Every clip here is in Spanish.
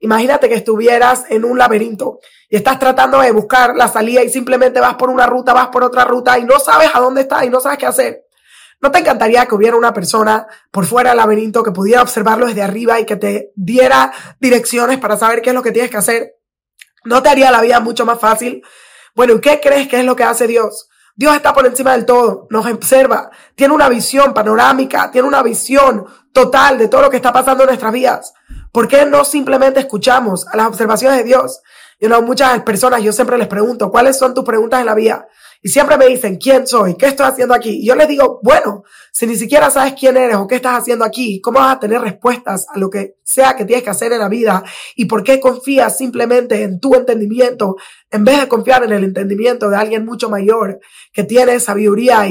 Imagínate que estuvieras en un laberinto y estás tratando de buscar la salida y simplemente vas por una ruta, vas por otra ruta y no sabes a dónde estás y no sabes qué hacer. ¿No te encantaría que hubiera una persona por fuera del laberinto que pudiera observarlo desde arriba y que te diera direcciones para saber qué es lo que tienes que hacer? ¿No te haría la vida mucho más fácil? Bueno, ¿y qué crees que es lo que hace Dios? Dios está por encima del todo, nos observa, tiene una visión panorámica, tiene una visión total de todo lo que está pasando en nuestras vidas. ¿Por qué no simplemente escuchamos a las observaciones de Dios? Yo know, muchas personas, yo siempre les pregunto, ¿cuáles son tus preguntas en la vida? Y siempre me dicen, ¿quién soy? ¿Qué estoy haciendo aquí? Y yo les digo, bueno, si ni siquiera sabes quién eres o qué estás haciendo aquí, ¿cómo vas a tener respuestas a lo que sea que tienes que hacer en la vida? ¿Y por qué confías simplemente en tu entendimiento en vez de confiar en el entendimiento de alguien mucho mayor que tiene sabiduría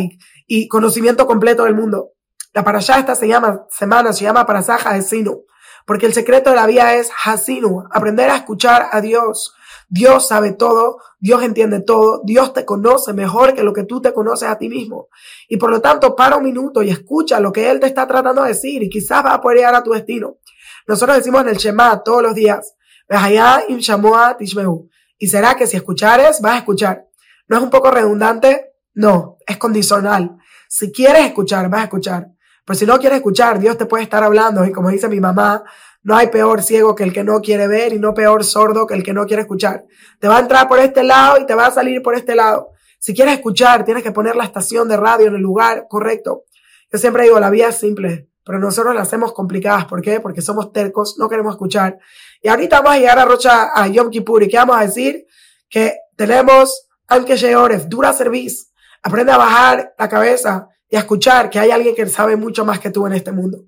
y, conocimiento completo del mundo? La para allá esta se llama, semana se llama para de Sinu, porque el secreto de la vida es Hasinu, aprender a escuchar a Dios Dios sabe todo, Dios entiende todo, Dios te conoce mejor que lo que tú te conoces a ti mismo. Y por lo tanto, para un minuto y escucha lo que Él te está tratando de decir y quizás vas a poder llegar a tu destino. Nosotros decimos en el Shema todos los días, y será que si escuchares, vas a escuchar. ¿No es un poco redundante? No, es condicional. Si quieres escuchar, vas a escuchar. Pero si no quieres escuchar, Dios te puede estar hablando y como dice mi mamá, no hay peor ciego que el que no quiere ver y no peor sordo que el que no quiere escuchar. Te va a entrar por este lado y te va a salir por este lado. Si quieres escuchar, tienes que poner la estación de radio en el lugar correcto. Yo siempre digo, la vida es simple, pero nosotros la hacemos complicadas. ¿Por qué? Porque somos tercos, no queremos escuchar. Y ahorita vamos a llegar a Rocha, a Yom Kippur, y ¿qué vamos a decir? Que tenemos, aunque Oref, dura service. Aprende a bajar la cabeza y a escuchar que hay alguien que sabe mucho más que tú en este mundo.